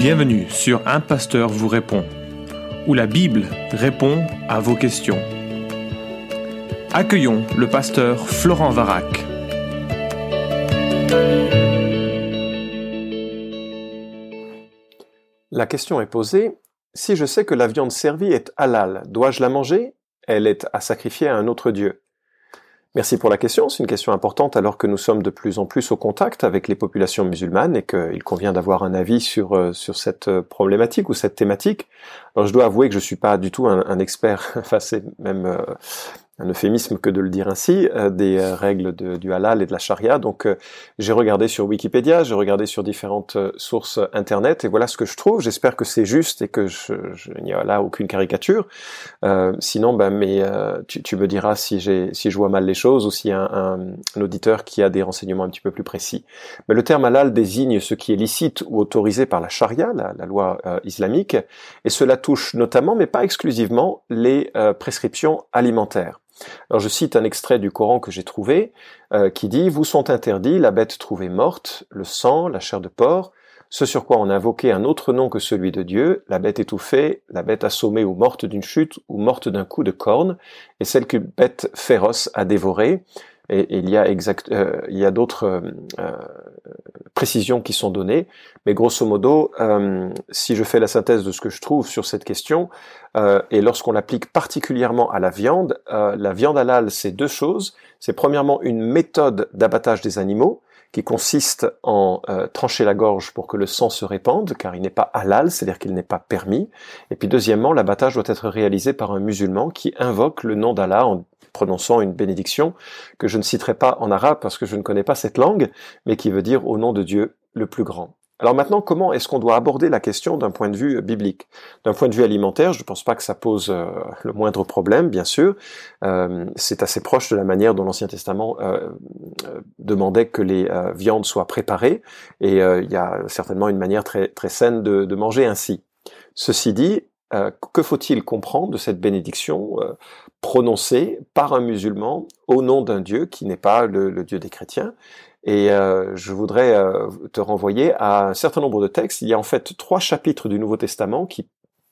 Bienvenue sur Un Pasteur vous répond, où la Bible répond à vos questions. Accueillons le pasteur Florent Varac. La question est posée, si je sais que la viande servie est halal, dois-je la manger? Elle est à sacrifier à un autre Dieu. Merci pour la question. C'est une question importante alors que nous sommes de plus en plus au contact avec les populations musulmanes et qu'il convient d'avoir un avis sur euh, sur cette euh, problématique ou cette thématique. Alors je dois avouer que je suis pas du tout un, expert. enfin c'est même euh, un euphémisme que de le dire ainsi, euh, des euh, règles du halal et de la charia. Donc euh, j'ai regardé sur Wikipédia, j'ai regardé sur différentes sources internet, et voilà ce que je trouve. J'espère que c'est juste et que je, je n'y a là aucune caricature. sinon, ben, mais tu, tu, me diras si j'ai si je vois mal les choses ou s'il y a un, un, auditeur qui a des renseignements un petit peu plus précis. Mais le terme halal désigne ce qui est licite ou autorisé par la charia, la, la loi islamique, et cela touche notamment, mais pas exclusivement, les prescriptions alimentaires. Alors je cite un extrait du Coran que j'ai trouvé euh, qui dit Vous sont interdits la bête trouvée morte, le sang, la chair de porc, ce sur quoi on a invoqué un autre nom que celui de Dieu, la bête étouffée, la bête assommée ou morte d'une chute ou morte d'un coup de corne, et celle qu'une bête féroce a dévorée, et, il y a exact, euh, il y a d'autres euh, précisions qui sont données, mais grosso modo, euh, si je fais la synthèse de ce que je trouve sur cette question, euh, et lorsqu'on l'applique particulièrement à la viande, la viande halal, c'est deux choses. C'est premièrement une méthode d'abattage des animaux qui consiste en trancher la gorge pour que le sang se répande, car il n'est pas halal, c'est-à-dire qu'il n'est pas permis. Et puis deuxièmement, l'abattage doit être réalisé par un musulman qui invoque le nom d'Allah en prononçant une bénédiction que je ne citerai pas en arabe parce que je ne connais pas cette langue, mais qui veut dire au nom de Dieu le plus grand. Alors maintenant, comment est-ce qu'on doit aborder la question d'un point de vue biblique? D'un point de vue alimentaire, je ne pense pas que ça pose euh, le moindre problème, bien sûr. Euh, c'est assez proche de la manière dont l'Ancien Testament euh, demandait que les viandes soient préparées, et il y a certainement une manière très, saine de manger ainsi. Ceci dit, que faut-il comprendre de cette bénédiction prononcé par un musulman au nom d'un Dieu qui n'est pas le, Dieu des chrétiens? Et euh, je voudrais euh, te renvoyer à un certain nombre de textes. Il y a en fait trois chapitres du Nouveau Testament qui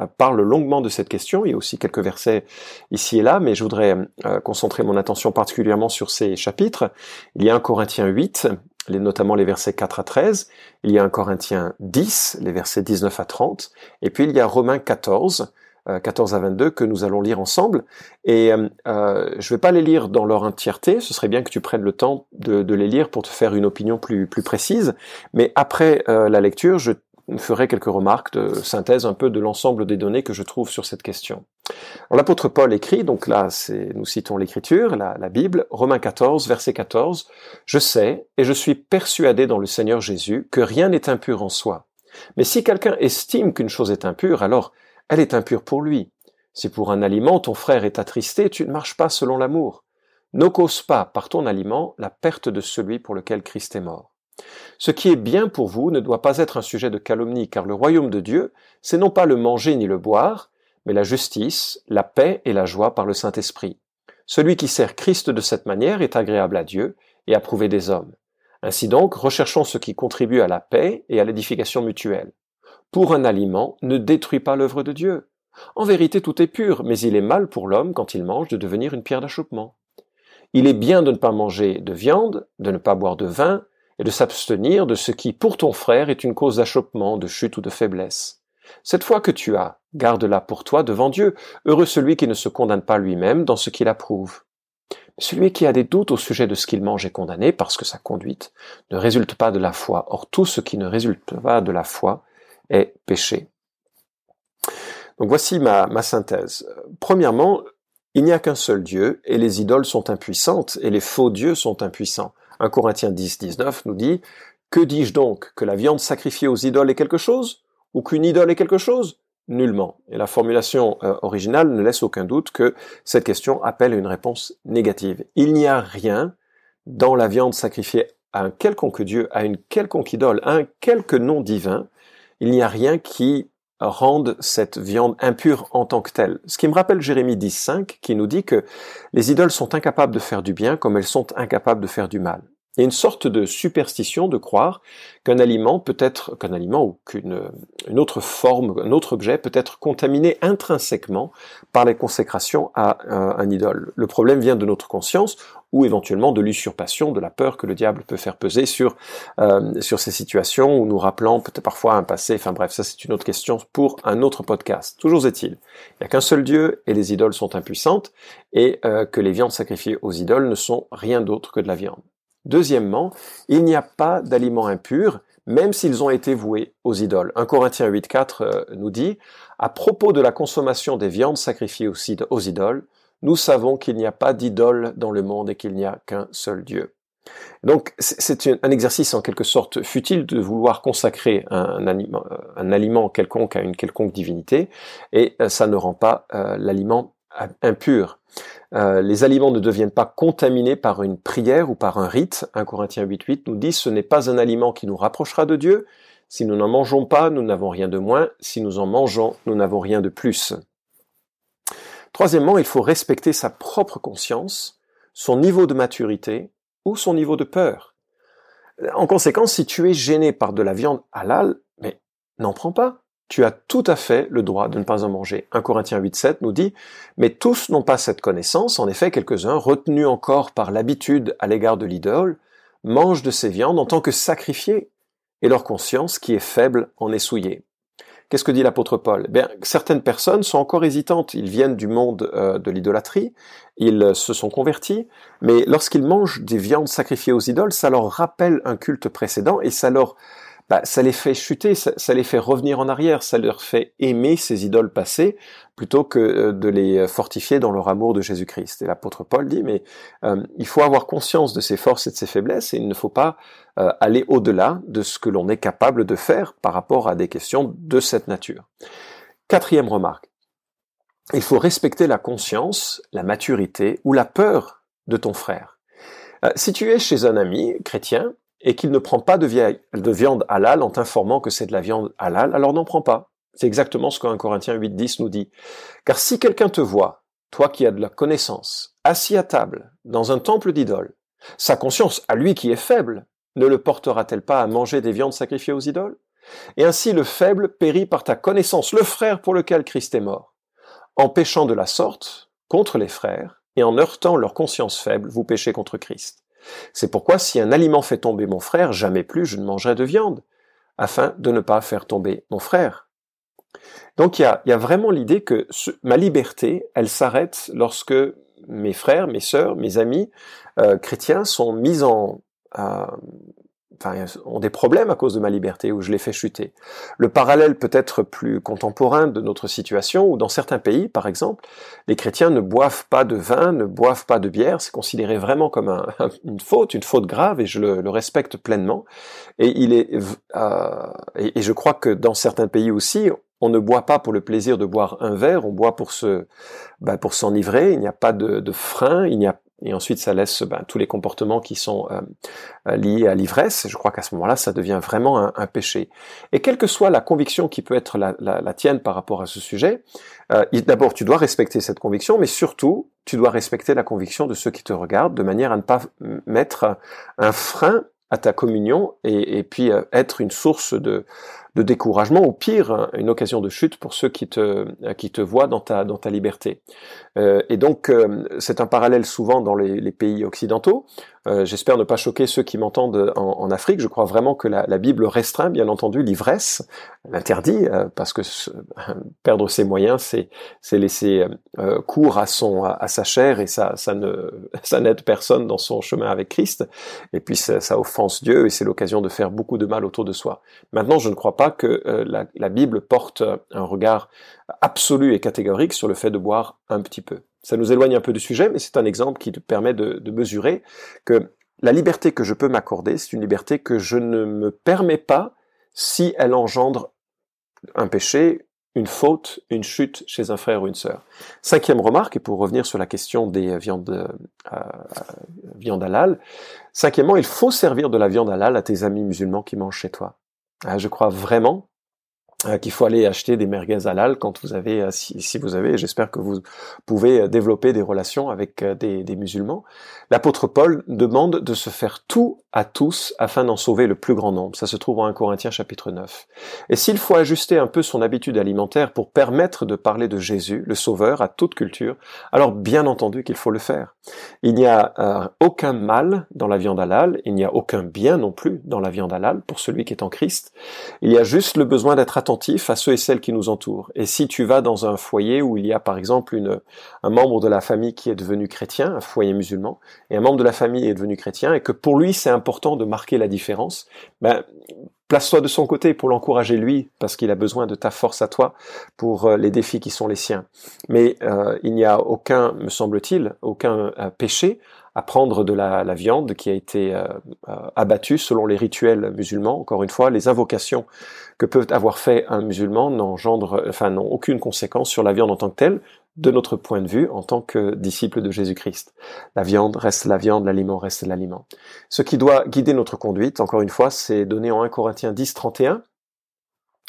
euh, parlent longuement de cette question. Il y a aussi quelques versets ici et là, mais je voudrais euh, concentrer mon attention particulièrement sur ces chapitres. Il y a un Corinthiens 8, les, notamment les versets 4 à 13. Il y a un Corinthiens 10, les versets 19 à 30. Et puis il y a Romains 14, 14 euh, à 22 que nous allons lire ensemble. Et je ne vais pas les lire dans leur entièreté, ce serait bien que tu prennes le temps de, de les lire pour te faire une opinion plus, plus précise. Mais après la lecture, je ferai quelques remarques de synthèse un peu de l'ensemble des données que je trouve sur cette question. L'apôtre Paul écrit, donc là c'est, nous citons l'écriture, la, Bible, Romains 14, verset 14, Je sais et je suis persuadé dans le Seigneur Jésus que rien n'est impur en soi. Mais si quelqu'un estime qu'une chose est impure, alors elle est impure pour lui. Si pour un aliment ton frère est attristé, tu ne marches pas selon l'amour. Ne cause pas par ton aliment la perte de celui pour lequel Christ est mort. Ce qui est bien pour vous ne doit pas être un sujet de calomnie, car le royaume de Dieu, c'est non pas le manger ni le boire, mais la justice, la paix et la joie par le Saint-Esprit. Celui qui sert Christ de cette manière est agréable à Dieu et approuvé des hommes. Ainsi donc, recherchons ce qui contribue à la paix et à l'édification mutuelle pour un aliment ne détruit pas l'œuvre de Dieu. En vérité, tout est pur, mais il est mal pour l'homme, quand il mange, de devenir une pierre d'achoppement. Il est bien de ne pas manger de viande, de ne pas boire de vin, et de s'abstenir de ce qui, pour ton frère, est une cause d'achoppement, de chute ou de faiblesse. Cette foi que tu as, garde-la pour toi devant Dieu. Heureux celui qui ne se condamne pas lui-même dans ce qu'il approuve. Celui qui a des doutes au sujet de ce qu'il mange est condamné parce que sa conduite ne résulte pas de la foi. Or tout ce qui ne résulte pas de la foi est péché. Donc voici ma, ma synthèse. Premièrement, il n'y a qu'un seul Dieu et les idoles sont impuissantes et les faux dieux sont impuissants. 1 Corinthiens 10, 19 nous dit Que dis-je donc Que la viande sacrifiée aux idoles est quelque chose Ou qu'une idole est quelque chose? Nullement. Et la formulation euh, originale ne laisse aucun doute que cette question appelle une réponse négative. Il n'y a rien dans la viande sacrifiée à un quelconque Dieu, à une quelconque idole, à un quelque nom divin, il n'y a rien qui rende cette viande impure en tant que telle. Ce qui me rappelle Jérémie 10.5 qui nous dit que les idoles sont incapables de faire du bien comme elles sont incapables de faire du mal. Il y a une sorte de superstition de croire qu'un aliment peut être, qu'un aliment ou qu'une une autre forme, un autre objet peut être contaminé intrinsèquement par les consécrations à un, idole. Le problème vient de notre conscience ou éventuellement de l'usurpation, de la peur que le diable peut faire peser sur euh, sur ces situations ou nous rappelant peut-être parfois un passé. Enfin bref, ça c'est une autre question pour un autre podcast. Toujours est-il, il n'y a qu'un seul Dieu et les idoles sont impuissantes et euh, que les viandes sacrifiées aux idoles ne sont rien d'autre que de la viande. Deuxièmement, il n'y a pas d'aliments impurs, même s'ils ont été voués aux idoles. 1 Corinthiens 8.4 euh, nous dit, à propos de la consommation des viandes sacrifiées aux idoles, nous savons qu'il n'y a pas d'idole dans le monde et qu'il n'y a qu'un seul Dieu. Donc c'est un exercice en quelque sorte futile de vouloir consacrer un, aliment, un aliment quelconque à une quelconque divinité, et euh, ça ne rend pas euh, l'aliment impur. Euh, les aliments ne deviennent pas contaminés par une prière ou par un rite. 1 Corinthiens 8.8 nous dit ce n'est pas un aliment qui nous rapprochera de Dieu. Si nous n'en mangeons pas, nous n'avons rien de moins. Si nous en mangeons, nous n'avons rien de plus. Troisièmement, il faut respecter sa propre conscience, son niveau de maturité ou son niveau de peur. En conséquence, si tu es gêné par de la viande halal, mais n'en prends pas tu as tout à fait le droit de ne pas en manger. 1 Corinthiens 8.7 nous dit, mais tous n'ont pas cette connaissance, en effet quelques-uns, retenus encore par l'habitude à l'égard de l'idole, mangent de ces viandes en tant que sacrifiés, et leur conscience, qui est faible, en est souillée. Qu'est-ce que dit l'apôtre Paul? Eh Bien, Certaines personnes sont encore hésitantes, ils viennent du monde euh, de l'idolâtrie, ils se sont convertis, mais lorsqu'ils mangent des viandes sacrifiées aux idoles, ça leur rappelle un culte précédent et ça leur bah, ça les fait chuter, ça, les fait revenir en arrière, ça leur fait aimer ces idoles passées plutôt que euh, de les fortifier dans leur amour de Jésus-Christ. Et l'apôtre Paul dit, mais euh, il faut avoir conscience de ses forces et de ses faiblesses et il ne faut pas euh, aller au-delà de ce que l'on est capable de faire par rapport à des questions de cette nature. Quatrième remarque, il faut respecter la conscience, la maturité ou la peur de ton frère. si tu es chez un ami chrétien, et qu'il ne prend pas de, viande halal en t'informant que c'est de la viande halal, alors n'en prends pas. C'est exactement ce qu'un Corinthien 8.10 nous dit. Car si quelqu'un te voit, toi qui as de la connaissance, assis à table, dans un temple d'idole, sa conscience, à lui qui est faible, ne le portera-t-elle pas à manger des viandes sacrifiées aux idoles? Et ainsi le faible périt par ta connaissance, le frère pour lequel Christ est mort. En péchant de la sorte contre les frères, et en heurtant leur conscience faible, vous péchez contre Christ. C'est pourquoi si un aliment fait tomber mon frère, jamais plus je ne mangerai de viande, afin de ne pas faire tomber mon frère. Donc il y a, vraiment l'idée que ma liberté, elle s'arrête lorsque mes frères, mes sœurs, mes amis euh, chrétiens sont mis en, euh, enfin, ont des problèmes à cause de ma liberté, ou je les fais chuter. Le parallèle peut être plus contemporain de notre situation, où dans certains pays, par exemple, les chrétiens ne boivent pas de vin, ne boivent pas de bière, c'est considéré vraiment comme une faute, une faute grave, et je le, respecte pleinement. Et il est, euh, et, je crois que dans certains pays aussi, on ne boit pas pour le plaisir de boire un verre, on boit pour se, ben, pour s'enivrer. Il n'y a pas de, de frein, il n'y a et ensuite ça laisse ben, tous les comportements qui sont euh, euh, liés à l'ivresse. Je crois qu'à ce moment-là, ça devient vraiment un, péché. Et quelle que soit la conviction qui peut être la, tienne par rapport à ce sujet, euh, d'abord tu dois respecter cette conviction, mais surtout tu dois respecter la conviction de ceux qui te regardent, de manière à ne pas mettre un frein à ta communion et, et puis être une source de, de découragement, ou pire, hein, une occasion de chute pour ceux qui te, qui te voient dans ta, dans ta liberté. Euh, et donc, euh, c'est un parallèle souvent dans les, les pays occidentaux. Euh, j'espère ne pas choquer ceux qui m'entendent en, Afrique. Je crois vraiment que la, Bible restreint, bien entendu, l'ivresse, l'interdit, parce que perdre ses moyens, c'est laisser cours à son à, sa chair et ça, ça n'aide personne dans son chemin avec Christ. Et puis ça, offense Dieu et c'est l'occasion de faire beaucoup de mal autour de soi. Maintenant, je ne crois pas que euh, la, Bible porte un regard absolu et catégorique sur le fait de boire un petit peu. Ça nous éloigne un peu du sujet, mais c'est un exemple qui permet de, mesurer que la liberté que je peux m'accorder, c'est une liberté que je ne me permets pas si elle engendre un péché, une faute, une chute chez un frère ou une sœur. Cinquième remarque, et pour revenir sur la question des viandes, euh, viande halal, cinquièmement, il faut servir de la viande halal à tes amis musulmans qui mangent chez toi. Ah, je crois vraiment euh, qu'il faut aller acheter des merguez halal quand vous avez, euh, si, vous avez, j'espère que vous pouvez euh, développer des relations avec des, musulmans. L'apôtre Paul demande de se faire tout à tous afin d'en sauver le plus grand nombre. Ça se trouve en 1 Corinthiens chapitre 9. Et s'il faut ajuster un peu son habitude alimentaire pour permettre de parler de Jésus, le Sauveur, à toute culture, alors bien entendu qu'il faut le faire. Il n'y a euh, aucun mal dans la viande halal, il n'y a aucun bien non plus dans la viande halal pour celui qui est en Christ. Il y a juste le besoin d'être attentif à ceux et celles qui nous entourent. Et si tu vas dans un foyer où il y a par exemple un membre de la famille qui est devenu chrétien, un foyer musulman, et un membre de la famille est devenu chrétien, et que pour lui c'est important de marquer la différence, ben, place-toi de son côté pour l'encourager lui, parce qu'il a besoin de ta force à toi pour euh, les défis qui sont les siens. Mais euh, il n'y a aucun, me semble-t-il, aucun euh, péché à prendre de la, la viande qui a été abattue selon les rituels musulmans. Encore une fois, les invocations que peut avoir fait un musulman n'engendrent, enfin, n'ont aucune conséquence sur la viande en tant que telle, de notre point de vue en tant que disciple de Jésus-Christ. La viande reste la viande, l'aliment reste l'aliment. Ce qui doit guider notre conduite, encore une fois, c'est donné en 1 Corinthiens 10, 31.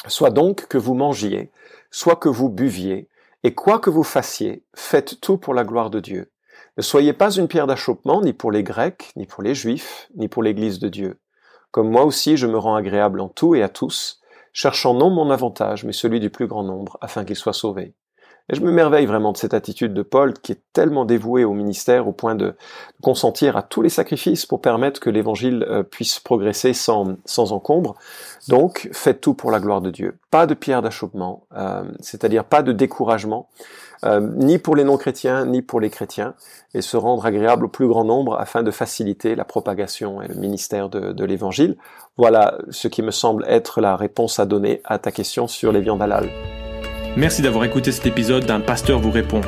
Soit donc que vous mangiez, soit que vous buviez, et quoi que vous fassiez, faites tout pour la gloire de Dieu. Ne soyez pas une pierre d'achoppement ni pour les Grecs, ni pour les Juifs, ni pour l'Église de Dieu. Comme moi aussi je me rends agréable en tout et à tous, cherchant non mon avantage, mais celui du plus grand nombre, afin qu'ils soient sauvés. Et je me merveille vraiment de cette attitude de Paul qui est tellement dévoué au ministère au point de consentir à tous les sacrifices pour permettre que l'évangile euh, puisse progresser sans, sans encombre. Donc, faites tout pour la gloire de Dieu. Pas de pierre d'achoppement, euh, c'est-à-dire pas de découragement, ni pour les non-chrétiens, ni pour les chrétiens, et se rendre agréable au plus grand nombre afin de faciliter la propagation et le ministère de, de l'évangile. Voilà ce qui me semble être la réponse à donner à ta question sur les viandes halal. Merci d'avoir écouté cet épisode d'un pasteur vous répond.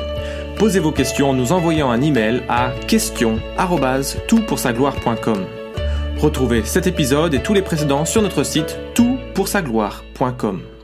Posez vos questions en nous envoyant un email à question@toutpoursagloire.com. Retrouvez cet épisode et tous les précédents sur notre site toutpoursagloire.com.